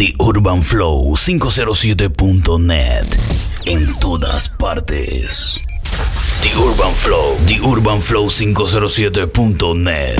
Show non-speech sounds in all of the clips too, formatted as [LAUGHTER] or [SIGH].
The Urban Flow 507.net. En todas partes. The Urban Flow. The Urban Flow 507.net.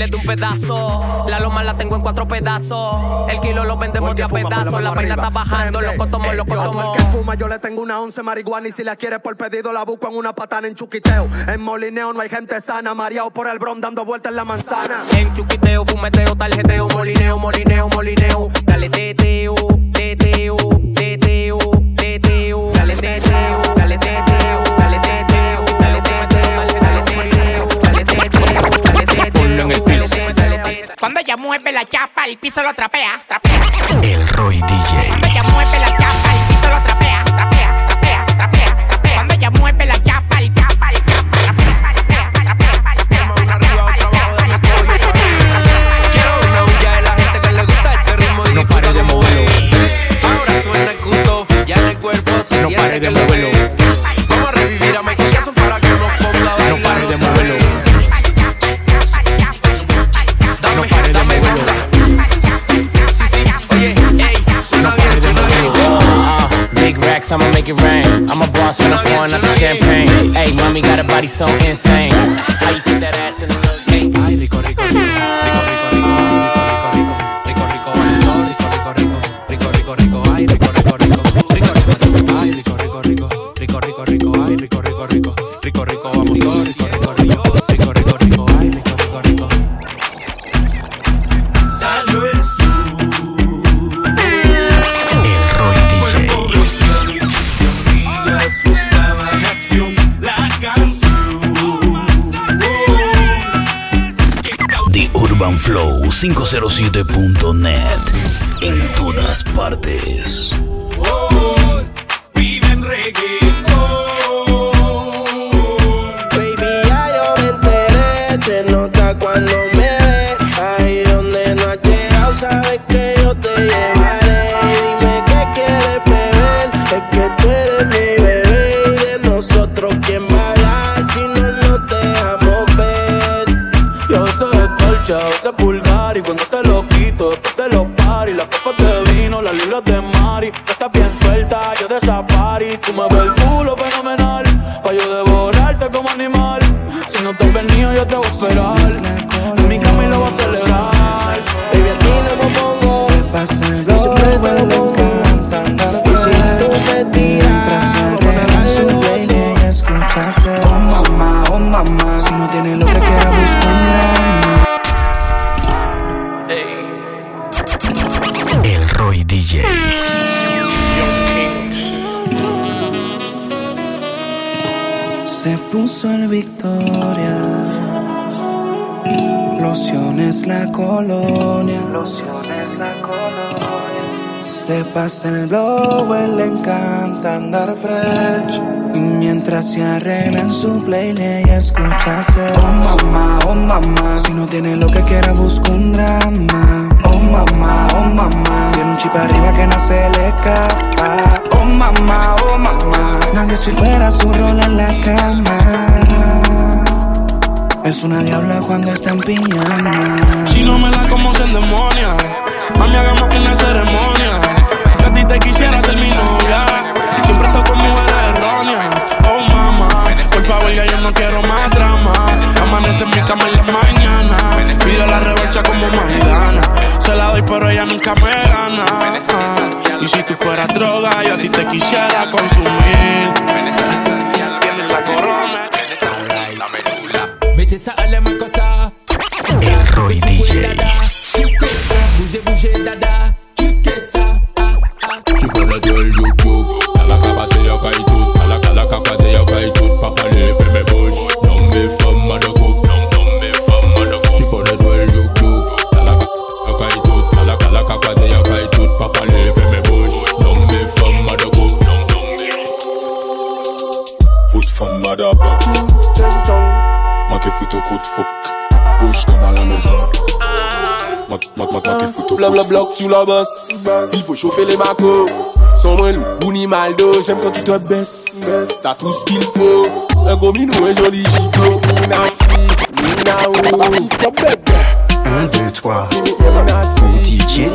le dé un pedazo. La loma la tengo en cuatro pedazos. El kilo lo vendemos de a pedazos. La vaina está bajando, loco tomo, loco Yo a todo tomo. el que fuma, yo le tengo una once marihuana y si la quiere por pedido la busco en una patana en chuquiteo. En molineo no hay gente sana, mareado por el bron dando vueltas en la manzana. En chuquiteo, fumeteo, tarjeteo, molineo, molineo, molineo. Dale teteo, teteo, teteo, teteo, dale teteo, dale teteo, Cuando ella mueve la chapa, el piso lo trapea, trapea. El Roy DJ. Cuando ella mueve la chapa, el piso lo trapea, trapea, trapea, trapea, trapea. Cuando ella mueve la chapa, el chapa, el chapa, trapea, trapea, trapea, Quiero una bulla de la gente que le gusta este ritmo y No pare de moverlo. Ahora suena el culto, ya en el cuerpo se No pare de moverlo. So dolce, a veces vulgar Y cuando te lo quito, después de los paris Las copas de vino, las libras de mari estás bien suelta, yo de safari Tú me ves el culo fenomenal Pa' yo devorarte como animal Si no te has venido, yo te voy a esperar Se pasa el blow, él le encanta andar fresh. Y mientras se arregla en su playlist y escucha hacer Oh mamá, oh mamá. Si no tiene lo que quiera busca un drama. Oh mamá, oh mamá. Tiene un chip arriba que no se le escapa. Oh mamá, oh mamá. Nadie supera su rol en la cama. Es una diabla cuando está en pijama. Si no me da como se endemonia, mami, hagamos una ceremonia. Bloc sous la bosse. Il faut chauffer les macos. Sans moins loup ou ni maldo. J'aime quand tu te baisses. T'as tout ce qu'il faut. Un gros minou, un joli gigot. 1, 2, 3 Pour DJ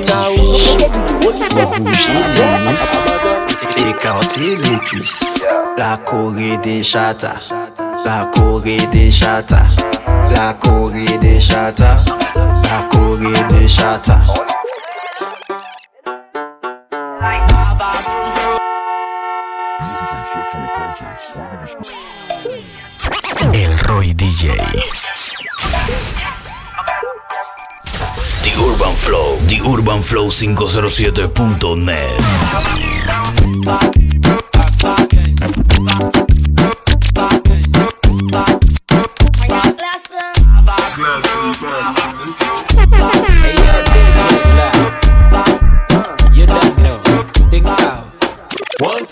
muscles Écarter les cuisses La Corée des chatas La Corée des chatas La Corée des chatas La Corée des chatas El Roy DJ. The Urban Flow. The Urban Flow 507.net.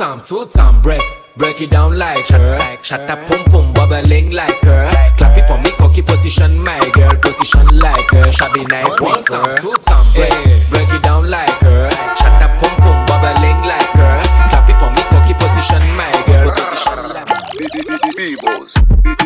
time, two time, break. Break it down like her. Shut up, pum pum, bubbling like her. Clap it for me, cocky position, my girl. Position like her. Shabby night, one time, two time, break. Break it down like her. Shut up, pum pum, bubbling like her. Clap it for me, cocky position, my girl. Position like El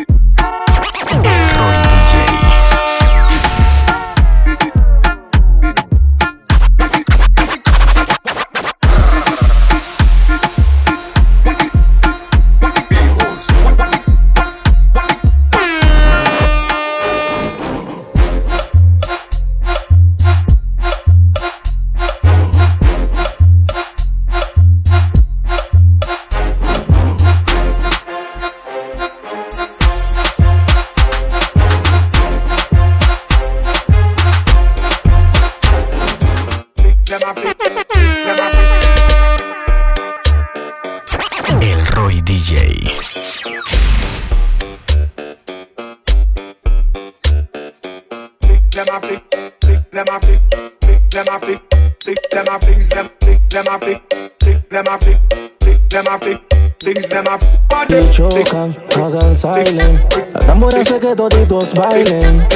toditos bailen.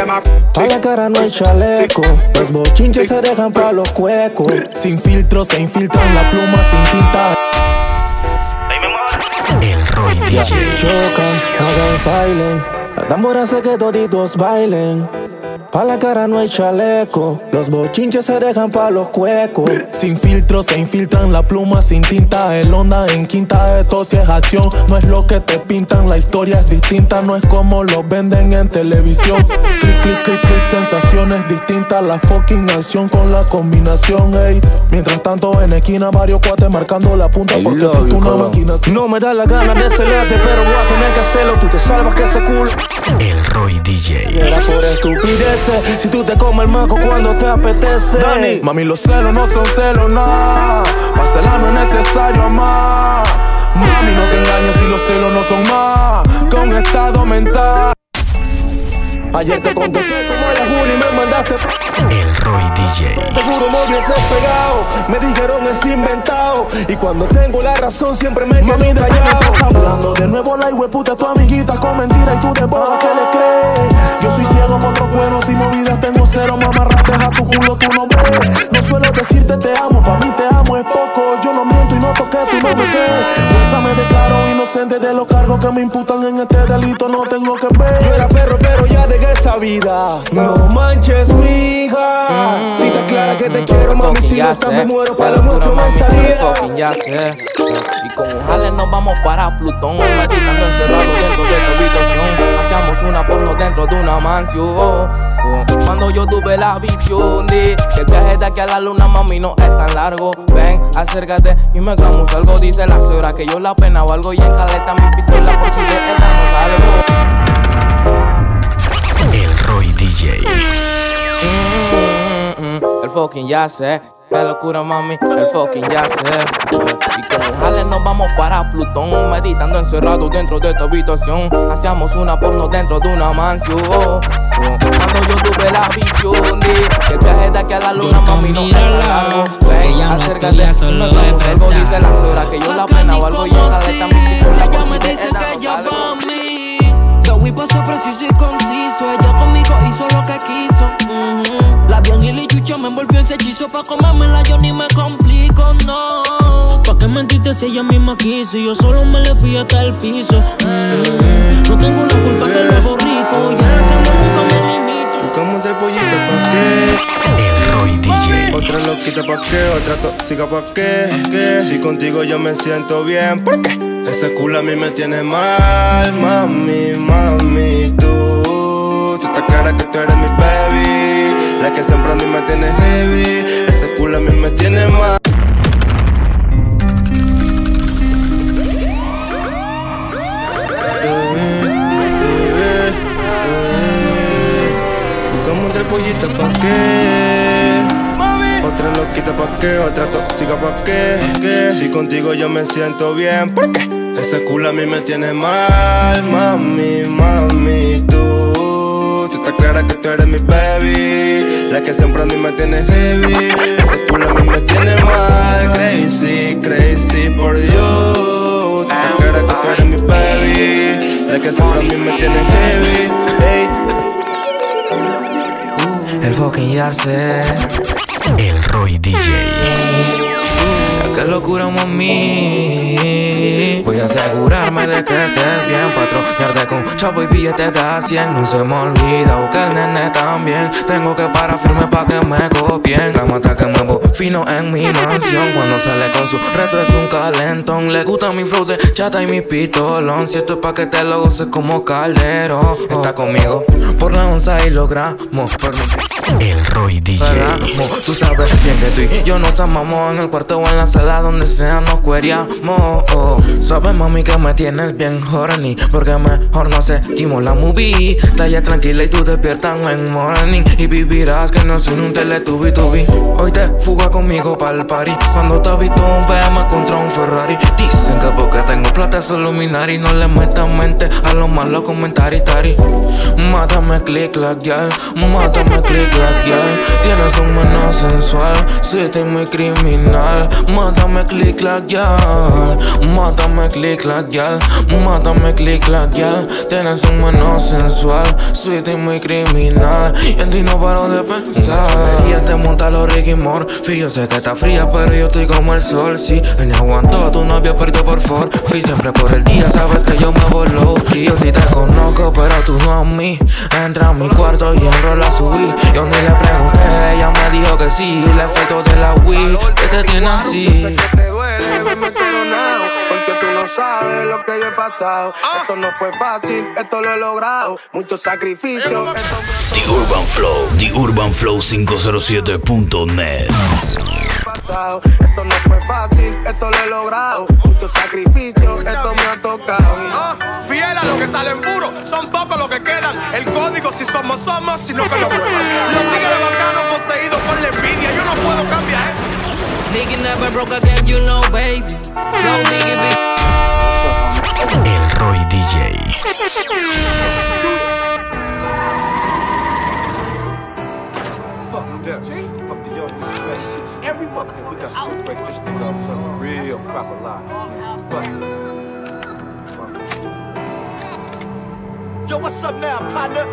Pa' la cara no hay chaleco. Los bochinches se dejan pa' los cuecos. Sin filtro se infiltran la pluma sin tinta. El Roy DJ. Chocan, hagan silent. La tambora hace que toditos bailen. Pa' la cara no hay chaleco. Los bochinches se dejan pa' los cuecos. Sin filtro se infiltran la pluma sin tinta. El onda en quinta, esto sí es acción. No es lo que te pintan, la historia es distinta. No es como lo venden en televisión. Clic, clic, clic, clic, sensaciones distintas. La fucking acción con la combinación, ey. Mientras tanto en esquina, varios cuates marcando la punta. Porque si tú una máquina. No me da la gana de celarte, pero voy a tener que hacerlo. Tú te salvas que ese culo. El Roy DJ. Era por estupideces. Si tú te comes el maco cuando te apetece. Dani, Mami, los celos no son celos, nada. Celar no es necesario amar. Mami, no te engañes si los celos no son más un estado mental. Ayer te contesté como a la Juni y me mandaste. El Roy DJ. Seguro me hubieses pegado. Me dijeron cuando tengo la razón siempre me quedo Mami, callado. hablando De nuevo la puta tu amiguita con mentira y tú de boba que le crees Yo soy ciego otros buenos y movidas tengo cero Mamarrates a tu culo tú no ves No suelo decirte te amo, pa' mí te amo es poco Yo no miento y no toqué, tú no me quedes Pues me declaro inocente de los cargos que me imputan en este delito No tengo que ver Yo era perro, pero ya dejé esa vida. No manches, mi hija. Si te clara que te quiero, mami, si no estás me muero para locura, mucho salía. fucking ya sé. Y con un jale nos vamos para Plutón Meditando encerrado dentro de esta habitación Hacíamos una porno dentro de una mansión Cuando yo tuve la visión de Que el viaje de aquí a la luna, mami, no es tan largo Ven, acércate y me grabamos algo Dice la señora que yo la pena o algo Y en caleta mi pistola por si de ella no salgo El Roy DJ. Mm, mm, El fucking ya sé. La locura, mami, el fucking ya sé. Y con un jale nos vamos para Plutón. Meditando encerrado dentro de esta habitación. Hacíamos una porno dentro de una mansión. Cuando yo tuve la visión de que el viaje de aquí a la luna, mami, no es largo. Ven, acércate, me grabamos algo. Dice la señora que yo la pena o algo. Y en caleta mi pistola por si de ella no salgo. Yo y paso preciso y conciso. Ella conmigo hizo lo que quiso. Ujú. La Bion y Chucho me envolvió ese hechizo. Pa' comérmela yo ni me complico, no. ¿Pa' qué mentirte si ella misma quiso? Y yo solo me le fui hasta el piso. Mm. No tengo la culpa que lo hago rico. Y a la cama nunca me limito. Buscamos el pollito pa' qué. El Roy DJ. Otra loquita pa' qué, otra tóxica pa' qué. ¿Qué? Si contigo yo me siento bien, ¿por qué? Ese culo a mí me tiene mal, mami, mami, tú. Tú estás clara que tú eres mi baby, la que siempre a mí me tiene heavy. Ese culo a mí me tiene mal. Buscamos otra pollita pa' qué Otra loquita pa' qué, otra tóxica pa' qué ¿Qué? Si contigo yo me siento bien, ¿por qué? Ese culo a mí me tiene mal, mami, mami, tú Tú estás clara que tú eres mi baby La que siempre a mí me tiene heavy Ese culo a mí me tiene mal Crazy, crazy for you Tú estás clara que tú eres mi baby La que siempre a mí me tiene heavy Hey El fucking ya sé. El Roy DJ. Qué locura, mami. Voy a asegurarme de que estés bien, patrocinarte con chapo y billete de a 100. No se me olvida, o que el nene también. Tengo que parar firme pa' que me copien. La mata que muevo fino en mi mansión. Cuando sale con su retro es un calentón. Le gusta mi flow de chata y mi pistolón. Si esto es pa' que te lo goces como caldero. Está conmigo por la onza y logramos. El Roy DJ. Tú sabes bien que tú y yo nos amamos en el cuarto o en la sala donde sea nos queríamos. Sabes mami que me tienes bien horny porque mejor no seguimos la movie. Talla tranquila y tú despiertas en morning y vivirás que no soy un teletubi tubi. Hoy te fuga conmigo para el party cuando te visto un PM contra un Ferrari. Dicen que porque tengo plata es iluminar y no le metan mente a los malos comentarios. tari. Mátame click like girl, mátame click like girl. Tienes un menor sensual, y muy criminal. Mátame click like girl, mátame click like girl, mátame click like girl. Tienes un menor sensual, sweet y muy criminal. Y en ti no paro de pensar. Ella te monta los Ricky Morphy. Yo sé que está fría, pero yo estoy como el sol. Sí, él aguantó, tu novia perdió por for. Fui siempre por el día, sabes que yo me voló. Y yo sí te conozco, pero tú no a mí. Entra a mi cuarto y enrola a subir. Yo ni le pregunté, ella me dijo que sí. El efecto de la Wii, que te tiene así. te duele verme coronado Porque tú no sabes lo que yo he pasado Esto no fue fácil, esto lo he logrado Mucho sacrificio, esto The Urban Flow. The Urban Flow 507.net. pasado Esto no fue fácil, esto lo he logrado Mucho sacrificio, esto me ha tocado Ah, Fiel a lo que salen puro, son pocos los que quedan. El código si somos, somos, sino que lo prueban. Los tigres bacanos poseídos por la envidia, yo no puedo cambiar, ¿eh? Nigga never broke again, you know, baby. El Roy DJ. Yo, what's up now, partner?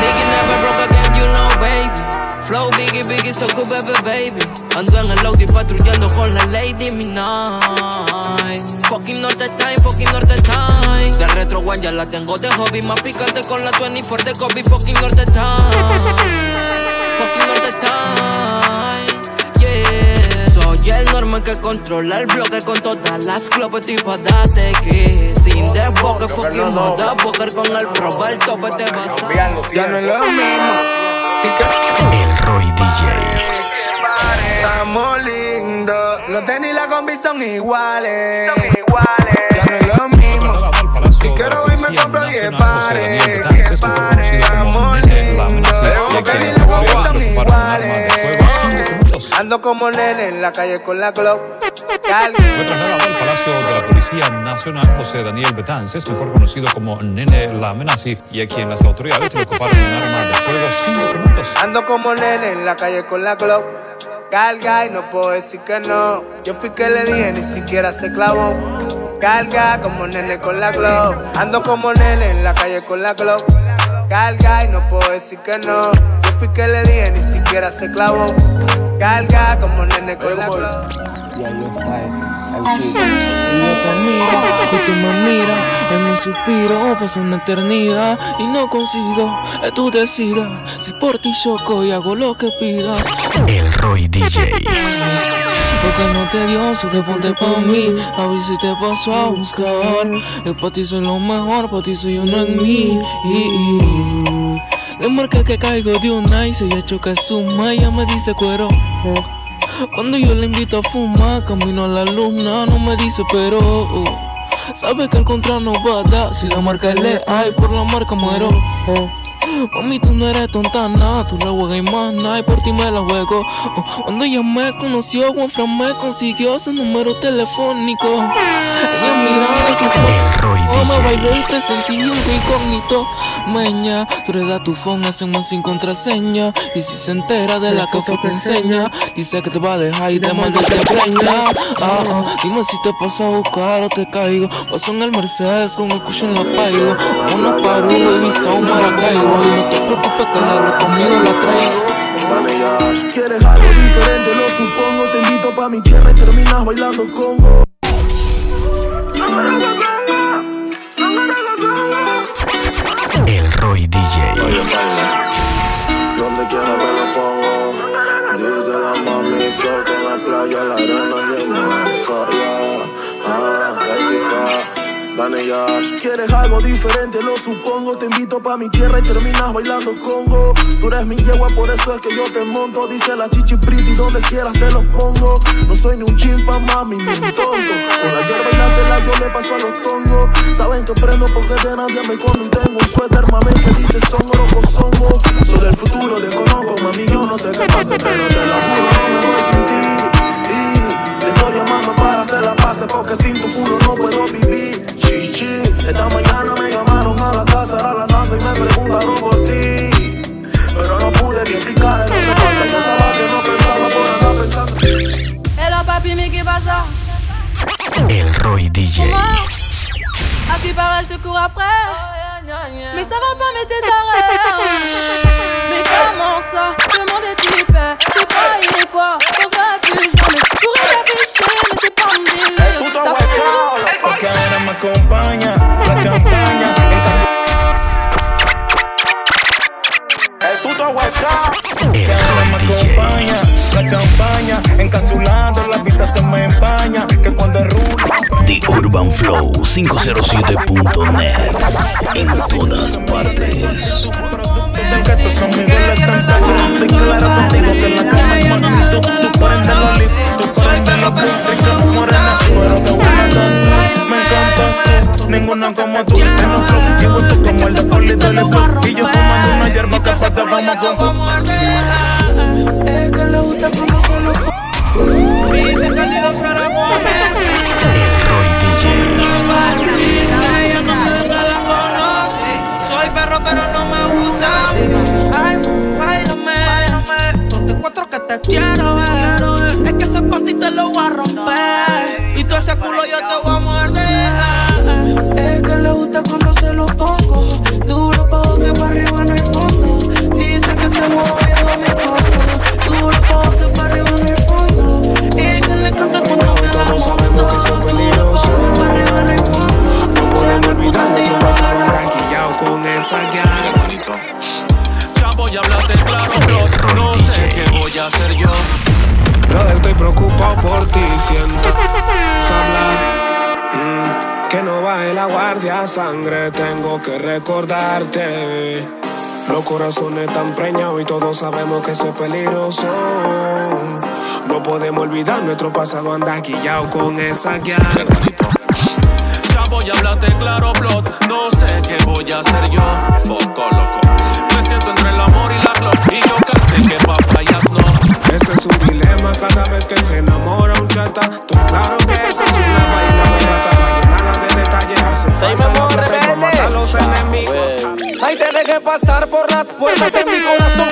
Nigga never broke again, you know, baby. Flow biggie, baby, baby. Ando en el Audi patrullando con la Lady Midnight. Fucking Norte Time, fucking Norte Time. De retro one ya la tengo de hobby. Más picante con la 24 de Kobe. Fucking Norte Time. Fucking Norte Time. Yeah. Soy el normal que controla el bloque con todas las clopes y pa' date que sin desboque, fucking motherfucker con el pro, el tope te vas a. Ya no es lo mismo. El Roy DJ. Estamos lindos. Los tenis y la combi son iguales. Ya no es lo mismo. Si quiero ir me compro 10 pares. Estamos lindos. Los tenis y la combi son iguales. Ando como nene en la calle con la Glock. Fue trasladado al Palacio de la Policía Nacional José Daniel Betances, mejor conocido como Nene La Amenazi, y a quien las autoridades le ocuparon un arma de fuego sin documentos. Ando como nene en la calle con la Glock. Carga y no puedo decir que no. Yo fui que le dije, ni siquiera se clavó. Carga como nene con la Glock. Ando como nene en la calle con la Glock. Carga y no puedo decir que no. Fui que le dije, ni siquiera se clavó. Carga como nene con la Glock. Y yo te miro y tú me miras En un suspiro pasa una eternidad. Y no consigo que tú decidas Si por ti choco y hago lo que pidas El Roy DJ. Porque no te dio su ponte pa' mí. A ver si te paso a buscar. Yo pa' ti soy lo mejor, pa' ti soy uno en mí Le marca que caigo de y se ya choca su ella me dice cuero cuando yo le invito a fumar, camino a la luna, no me dice pero Sabe que el contra no va a dar, si la marca es leal, por la marca muero Mami, tú no eres tonta, nada, tú la juegas y más nada, y por ti me la juego. Cuando ella me conoció, Juanfran me consiguió su número telefónico. Ella miraba que fue, me bailó y presentí un incógnito. Meña, tú eres tu phone, ese man sin contraseña. Y si se entera de la que fue que enseña, dice que te va a dejar y de mal de te preña. Ah, ah, dime si te paso a buscar o te caigo. Paso en el Mercedes con el cucho en la paigo. Una paru, baby, son maracaibo. Y no te preocupes que la ropa conmigo la traigo. Quieres algo diferente, lo supongo. Te invito pa' mi tierra y terminas bailando congo. El Roy DJ. Donde quiera te lo pongo. Dice la mami, sol con la playa, la arena y el mar. Falla, ah, rectifica. Dale Yash. Quieres algo diferente, lo supongo. Te invito pa' mi tierra y terminas bailando congo. Tú eres mi yegua, por eso es que yo te monto. Dice la chichi pretty, donde quieras te lo pongo. No soy ni un chimpa, mami, ni un tonto. Con la hierba y la tela yo le paso a los tongos. Saben que prendo porque de nadie me escondo y tengo un suéter, mami, que dice son oro con songo. Soy del futuro, desconozco, mami, yo no sé qué pase, pero te lo juro, no me voy sin ti. Y te estoy llamando para hacer la paz porque sin tu culo no puedo vivir. Chichi, esta mañana me llamaron a la casa, a la NASA y me preguntaron por ti. Pero no pude ni explicar lo que pasa. Yo estaba que no pensaba por andar pensando. Hello papi, mais qu'est pas ça El Roy DJ. À ce qui paraît, je te cours après. Mais ça va pas, mais t'es taré. Mais comment ça Demande et tu croyais quoi Qu'on serait plus jamais. Pourrais t'afficher, mais c'est la champaña. El puto me acompaña la champaña encapsulando la vista se me empaña que cuando The Urban Flow 507.net. En todas partes. del gato son mis adolescentes. Estoy claro contigo que en la cama es magnitud. Tú prendes los lift, tú los morena, pero de buena tanto. Ninguna como tú. Tengo flow, llevo tú como el de Dolly Blue. Y yo fumando una hierba que fue te vamos con fu. Es que le gusta como solo. Que le Ella no me nunca la conoce. Soy perro, pero no me gusta. Ay, bailame. te quiero ver. Es que ese panty te lo por ti, siento [LAUGHS] hablar. mm, que no baje la guardia, sangre, tengo que recordarte. Los corazones están preñados y todos sabemos que eso es peligroso. No podemos olvidar nuestro pasado, anda guillado con esa guiada. A hablarte claro, blood. No sé qué voy a hacer yo. Foco, loco. Me siento entre el amor y la glock. Y yo canté que papayas no. Ese es un dilema cada vez que se enamora un chata. Estoy claro que esa es una vaina barata. Va llenarla de detalles, hace falta la y matar a los enemigos. Ay, tenés que pasar por las puertas de mi corazón.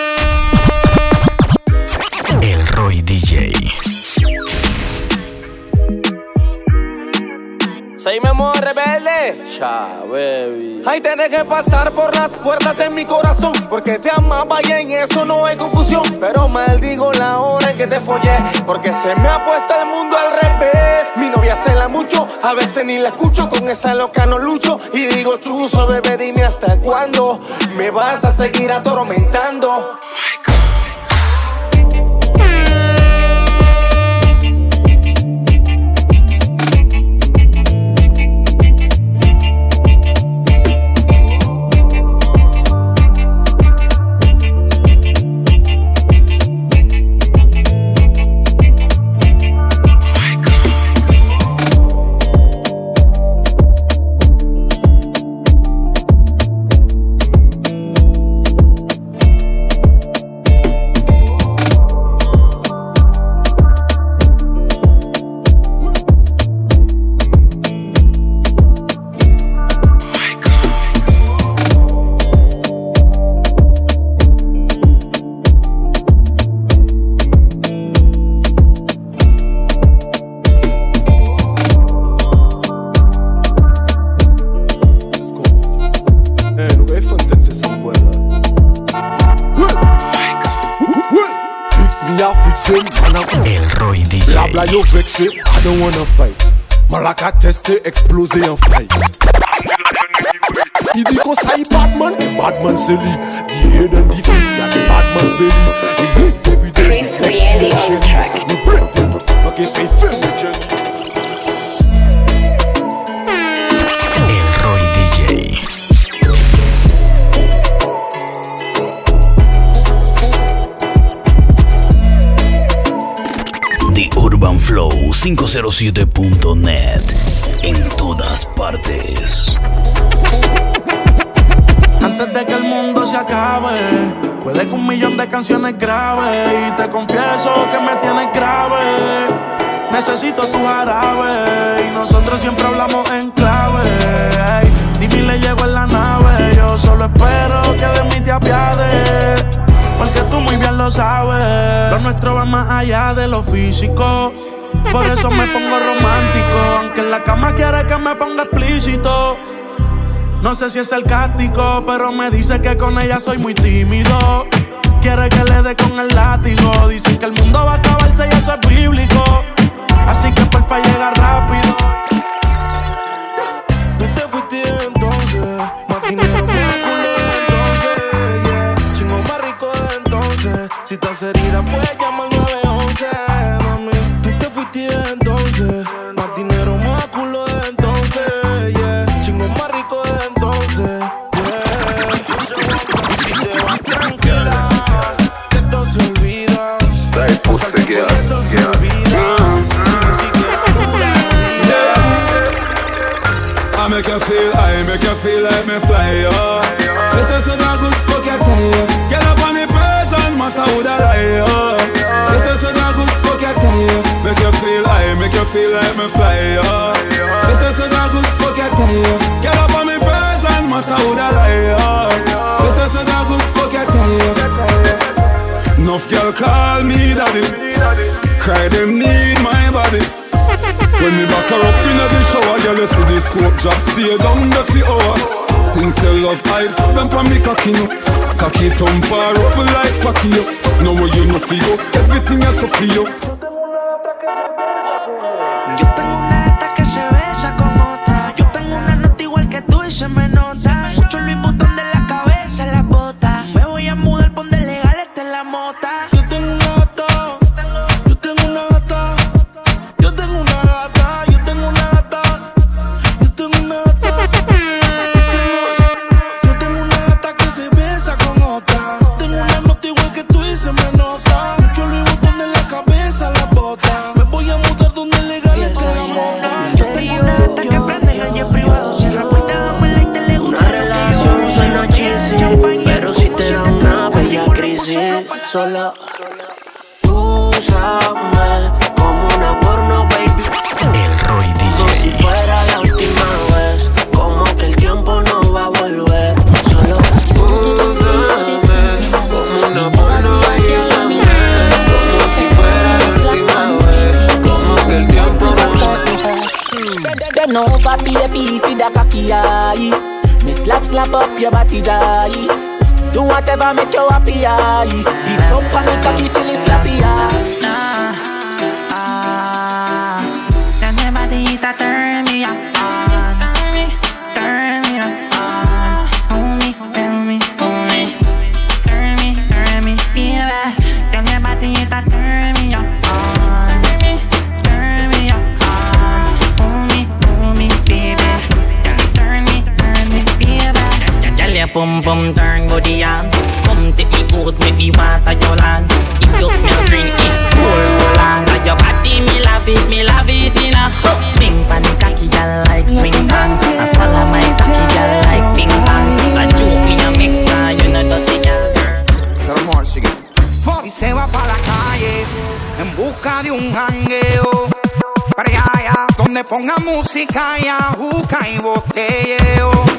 El Roy DJ. Soy Memo Rebelde. Ya, baby. Ay, tenés que pasar por las puertas de mi corazón. Porque te amaba y en eso no hay confusión. Pero maldigo la hora en que te follé. Porque se me ha puesto el mundo al revés. Mi novia cela mucho, a veces ni la escucho. Con esa loca no lucho. Y digo, chuzo, bebé, dime hasta cuándo me vas a seguir atormentando. Eh, 507.net. En todas partes. Antes de que el mundo se acabe, puede que un millón de canciones grabe. Y te confieso que me tienes grave. Necesito tu jarabe. Y nosotros siempre hablamos en clave. Ey, dime le llego en la nave. Yo solo espero que de mí te apiades. Porque tú muy bien lo sabes. Lo nuestro va más allá de lo físico. Por eso me pongo romántico. Aunque en la cama quiere que me ponga explícito. No sé si es sarcástico, pero me dice que con ella soy muy tímido. Quiere que le dé con el látigo. Dicen que el mundo va a acabarse y eso es bíblico. Así que porfa llega rápido. Tú te fuiste entonces, más dinero, más culo entonces, yeah. Chingo más rico de entonces. Si estás herida, puedes llamar al 911, te fuiste entonces, más dinero, más culo de entonces, yeah. Chingo más rico de entonces, yeah. Y si te vas tranquila, que esto se olvida. Pasar por eso se olvida. I make you feel, I make you feel like me fly, yo. Make you feel like me fly, yo. This is a good fuck you tell you. Get up on the person, matter who that lie, yo. This is a good fuck you tell you. Enough girl call me daddy. Cry them need my body. When me back her up in the shower, girl, you see the scope drop, stay down the for hours. Sing love vibes, them from me cocky no. Cocky thump her up like Pacquiao. Know where you no feel, everything is so for Papi the pee fi da cocky aye. Me slap slap up your body jai. Do whatever make you happy aye. Speed up and cocky till pum pum turn body on. Come take me close, make me water your land. If you smell drink it, cool roll on. Got your body, me love it, me love it in a swing pan cocky, girl like swing song. I swallow my cocky, girl like ping pong. A joke in a mix, ah, you know dirty girl. Y se va pa' la calle en busca de un jangueo. Para allá, donde ponga música y ajuca y botelleo.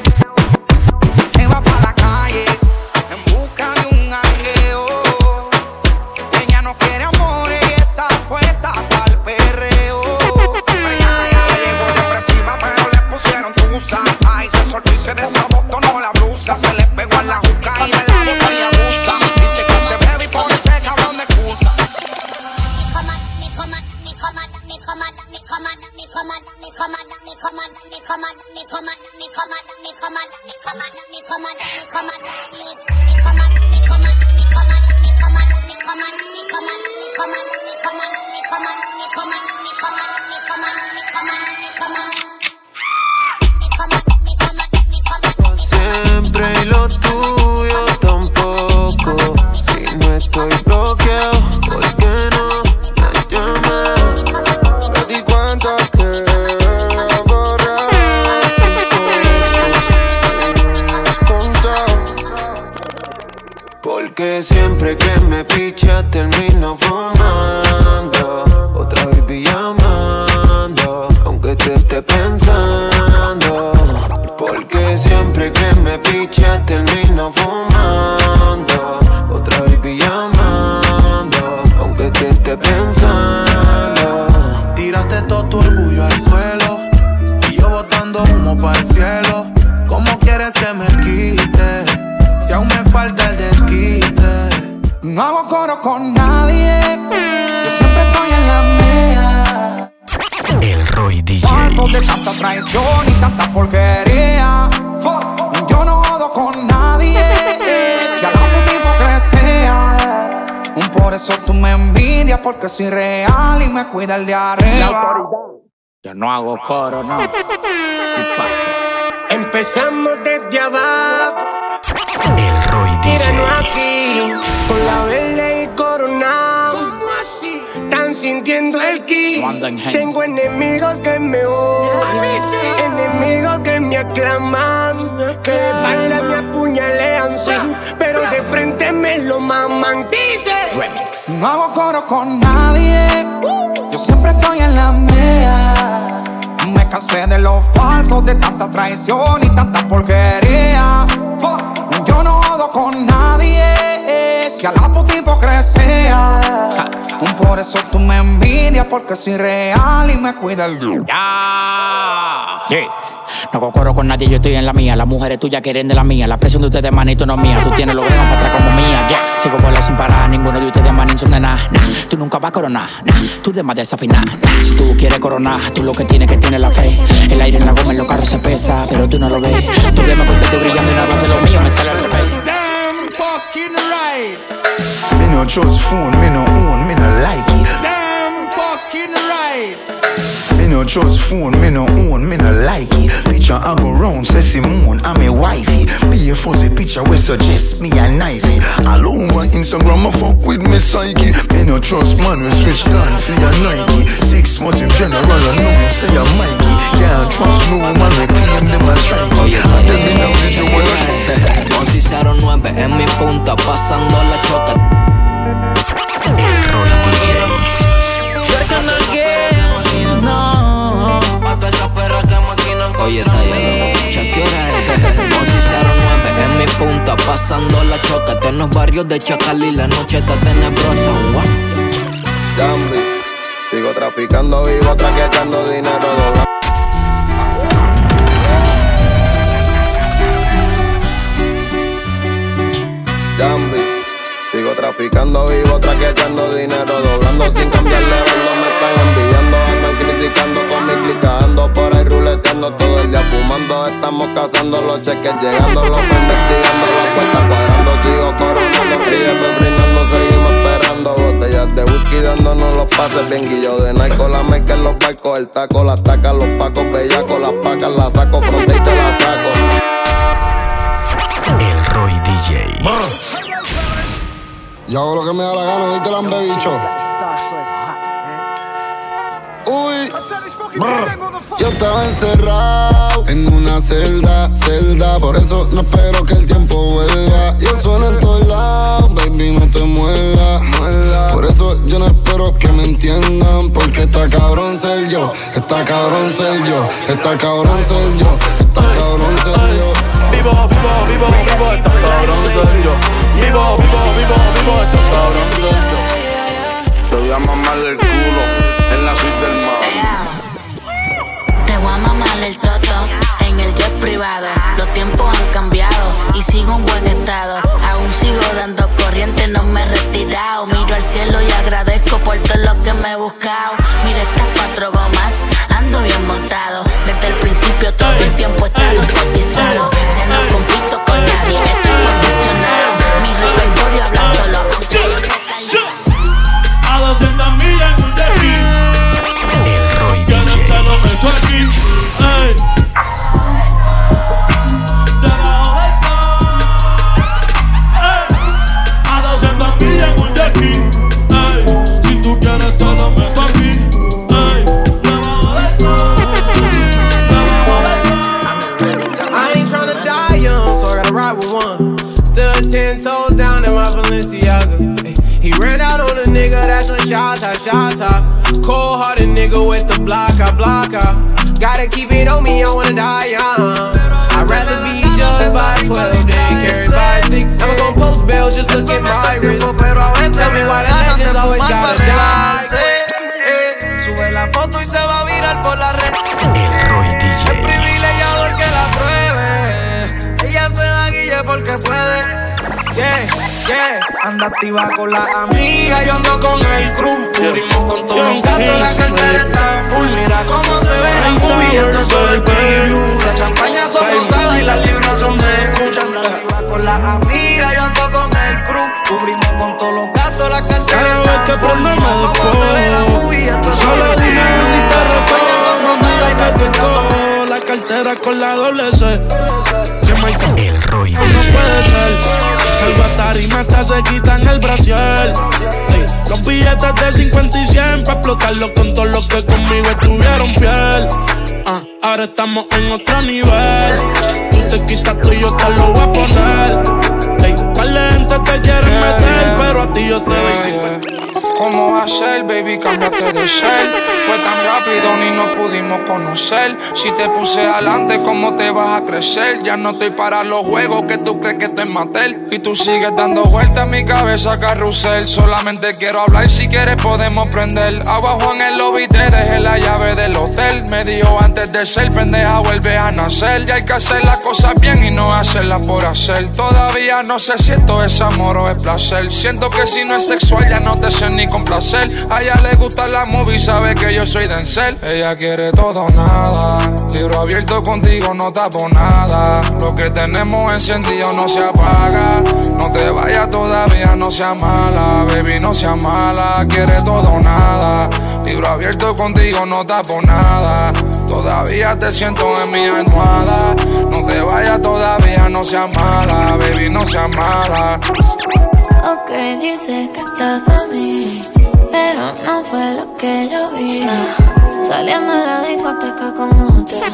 Porque soy real y me cuida el de arriba. Yo no hago coro, no. [LAUGHS] Empezamos desde abajo. El Roy Tíranos aquí con la vela y coronado. ¿Cómo así? Están sintiendo el ki. Tengo enemigos que me odian, enemigos que me aclaman, que de espalda me apuñalean, sí, pero de frente me lo maman. No hago coro con nadie. Yo siempre estoy en la mía. Me cansé de los falsos, de tanta traición y tanta porquería. Yo no jodo con nadie. Si a la puta hipocresía. Por eso tú me envidias, porque soy real y me cuida el Ya. Yeah. No concuerdo con nadie, yo estoy en la mía. Las mujeres tuyas quieren de la mía. La presión de ustedes, manito, no es mía. Tú tienes los grenos para atrás como mía. Yeah. Sigo por sin parar. Ninguno de ustedes, manín, son de nada. Nah. Tú nunca vas a coronar. Nah. Tú de más desafinar. Nah. Si tú quieres coronar, tú lo que tienes que tener la fe. El aire en la goma, en los carros se pesa, pero tú no lo ves. Tú ves porque estoy brillando y nada de lo mío me sale al revés. Damn fucking right. Me no trust phone, me no own, me no like Me no trust phone, me no own, me no like it. Picture I go round, say Simone, I'm a wifey. Be a fuzzy picture we suggest me a knifey. All over Instagram, I fuck with me psyche. Me no trust man, we switch down for your Nike. Six months in general, I know him say I'm Mikey. Can't trust no man, we claim them a strikey. And them in a video when I show. Once y 09 en mi punta, pasando la choca. No. Oye, está ya loco. Cha, ¿qué hora es? Once y 09 en mi punta, pasando la choca. En los barrios de Chacal y la noche está tenebrosa. Gambi. Sigo traficando vivo, traqueteando dinero doblando. Gambi. Sigo traficando vivo, traqueteando dinero doblando sin cambiarle bando. Me están envidiando, andan criticando con mi clica. Ando por ahí ruleteando fumando. Estamos cazando los cheques, llegando los investigando las puertas cuadrando. Sigo coronando, frío, febrinando, seguimos esperando. Botellas de whisky dándonos los pases. Bien guillo de narco, la meca en los barcos. El taco, las tacas, los pacos bellacos. Las pacas las saco, fronte y te las saco. El Roy DJ. Yo hago lo que me da la gana, ¿viste el bicho? Uy, brr. Yo estaba encerrado en una celda, celda. Por eso no espero que el tiempo vuelva. Yo sueno en todos lados, baby, no te muela. Por eso yo no espero que me entiendan. Porque está cabrón ser yo, está cabrón ser yo, está cabrón ser yo, está cabrón ser yo. Vivo, vivo, vivo, vivo, está cabrón soy yo. Vivo, vivo, vivo, vivo, está cabrón soy yo. Te voy a mamar el culo a mamar el toto en el jet privado. Los tiempos han cambiado y sigo en buen estado. Aún sigo dando corriente, no me he retirado. Miro al cielo y agradezco por todo lo que me he buscado. Mira estas cuatro gomas, ando bien montado. Desde el principio todo el tiempo he estado cotizado. Gotta keep it on me, I wanna die young. I'd rather be judged by 12 than carried by 6. I'ma go post bail, just look at my wrist. Tell me why the legends always gotta die. Sube la foto y se va a virar por la red. El Roy DJ. privilegiado el que la pruebe. Ella se da guille porque puede. Yeah, yeah. Anda activa con la amiga, yo ando con el crew. Cubrimos con todo un gato, la cartera está full. Mira cómo se ve la movie, esto es solo el preview. La champaña son rosadas y las libras son de escucha. Anda activa con la amiga, yo ando con el crew. Cubrimos con todos los gatos, la cartera Cada vez que está full. prendo me Mira cómo se ve la movie, esto es Solo una bendita preview. La champaña son rosadas y que las te libras son de cojo la cartera con la doble C. Que me El Roy no DJ. puede ser. Salva tarima se quitan el brasier. Ey, los billetes de 50 y 100 pa' explotarlos con todos los que conmigo estuvieron fiel. Ah, ahora estamos en otro nivel. Tú te quitas tú y yo te lo voy a poner. Ey, par de gente te quieren meter, pero a ti yo te doy sin cómo ser, baby, cámbiate de ser. Fue tan rápido ni nos pudimos conocer. Si te puse adelante, ¿cómo te vas a crecer? Ya no estoy para los juegos que tú crees que estoy matel. Y tú sigues dando vueltas en mi cabeza, carrusel. Solamente quiero hablar, si quieres podemos prender. Abajo en el lobby te dejé la llave del hotel. Me dijo antes de ser pendeja, vuelve a nacer. Ya hay que hacer las cosas bien y no hacerlas por hacer. Todavía no sé si esto es amor o es placer. Siento que si no es sexual ya no te sé ni complacer. A ella le gusta la movie, sabe que yo soy Denzel. Ella quiere todo nada. Libro abierto contigo, no tapo nada. Lo que tenemos encendido no se apaga. No te vayas todavía, no sea mala. Baby, no sea mala. Quiere todo nada. Libro abierto contigo, no tapo nada. Todavía te siento en mi almohada. No te vayas todavía, no sea mala. Baby, no sea mala. Ok, dice que está para mí, pero no fue lo que yo vi. Saliendo de la discoteca como te Ella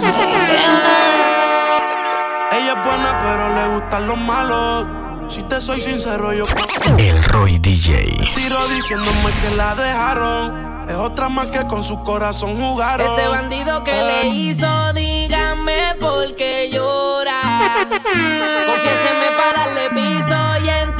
es buena, pero le gustan los malos. Si te soy sincero, yo El Roy DJ. tiro diciéndome que la dejaron. Es otra más que con su corazón jugaron. Ese bandido que le hizo, dígame por qué llora. Confiéseme para darle piso y enterrarlo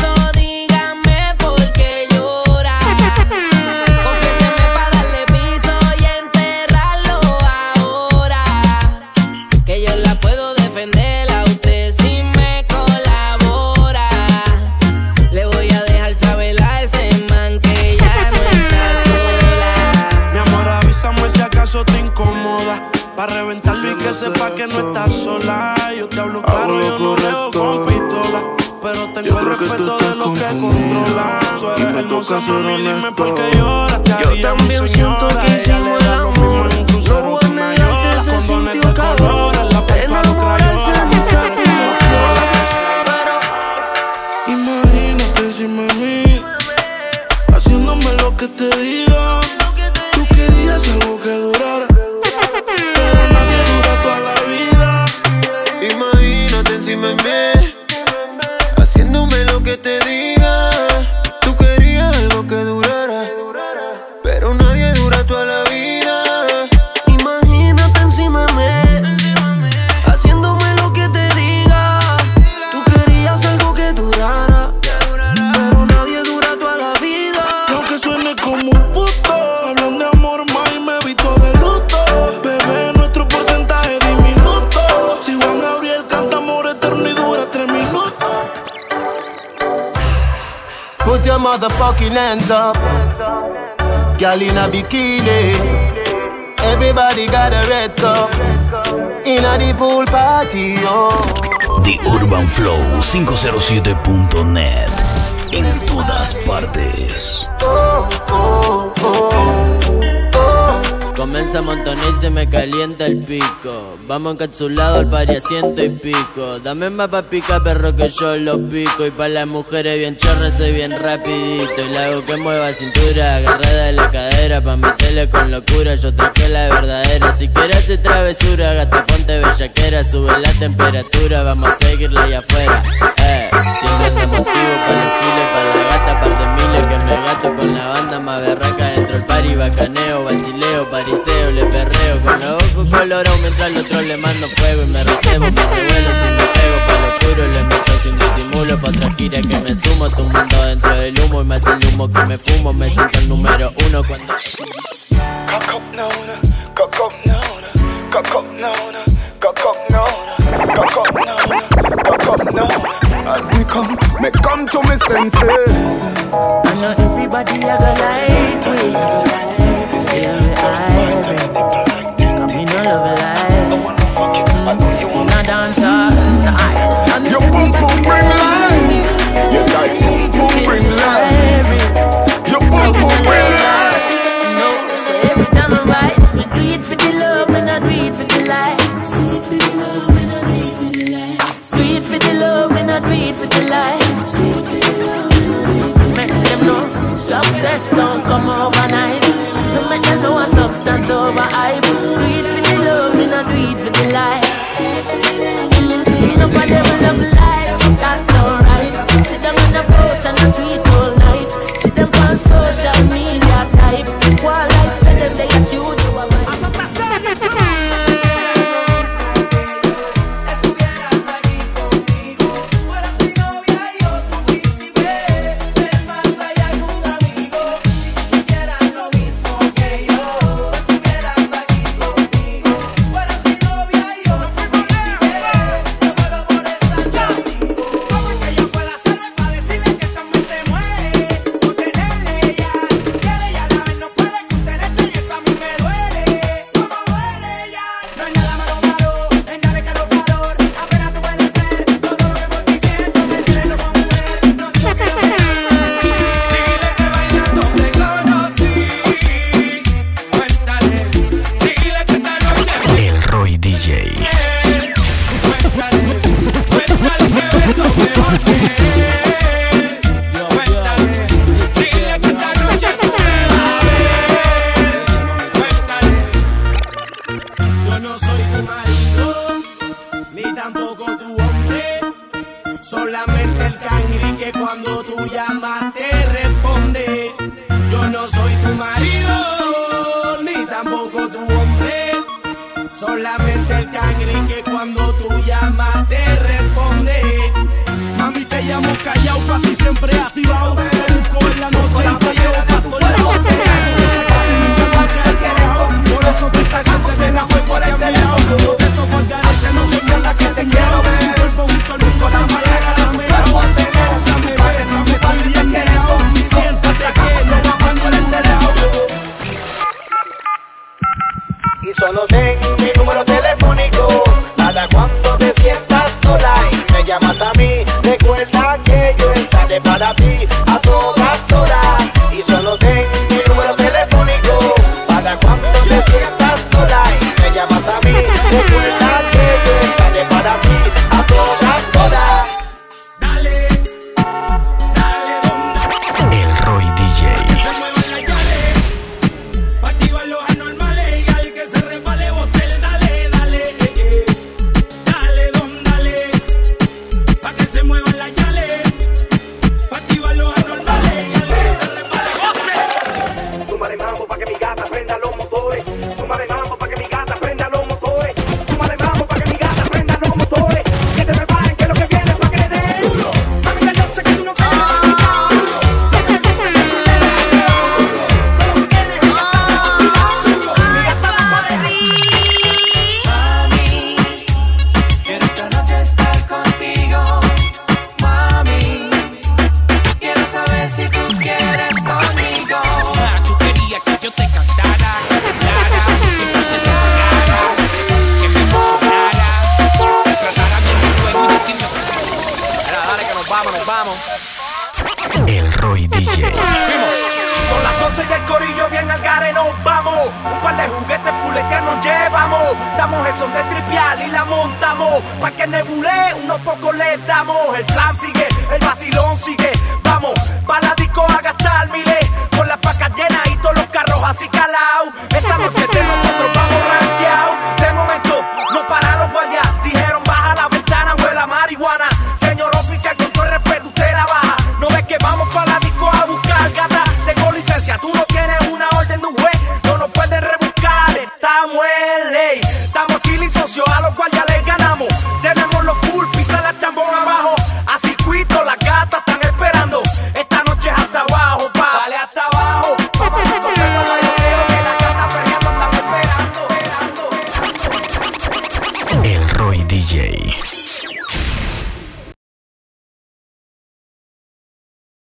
que sepa que no estás sola. Yo te hablo claro, yo no leo con pistola. Pero tengo el respeto de lo que controlan. Tú eres hermosa, mami, dime por qué lloras. Mi también siento que Ella hicimos le da el crucero No que voy a negarte, yola. se Condones sintió cabrón. Red cup in a the pool party, oh. The Urban Flow 507.net. En todas partes. Comienza a montonar y se me calienta el pico. Vamos encapsulado al pari a ciento y pico. Dame más pa' pica, perro, que yo lo pico. Y pa' las mujeres bien chorras soy bien rapidito. Y la hago que mueva cintura, agarrada de la cadera. Pa' meterle con locura, yo traje la verdadera. Si quieres hacer travesura, gata, ponte bellaquera. Sube la temperatura, vamos a seguirla allá afuera. Eh, siempre te [LAUGHS] le mando fuego y me recebo, me revuelo si me pego pa' lo oscuro, le meto sin disimulo pa' otra gira que me sumo, tu mundo dentro del humo y más el humo que me fumo, me siento el número uno cuando... Me come to me senses. Success don't come overnight. No matter no substance over hype.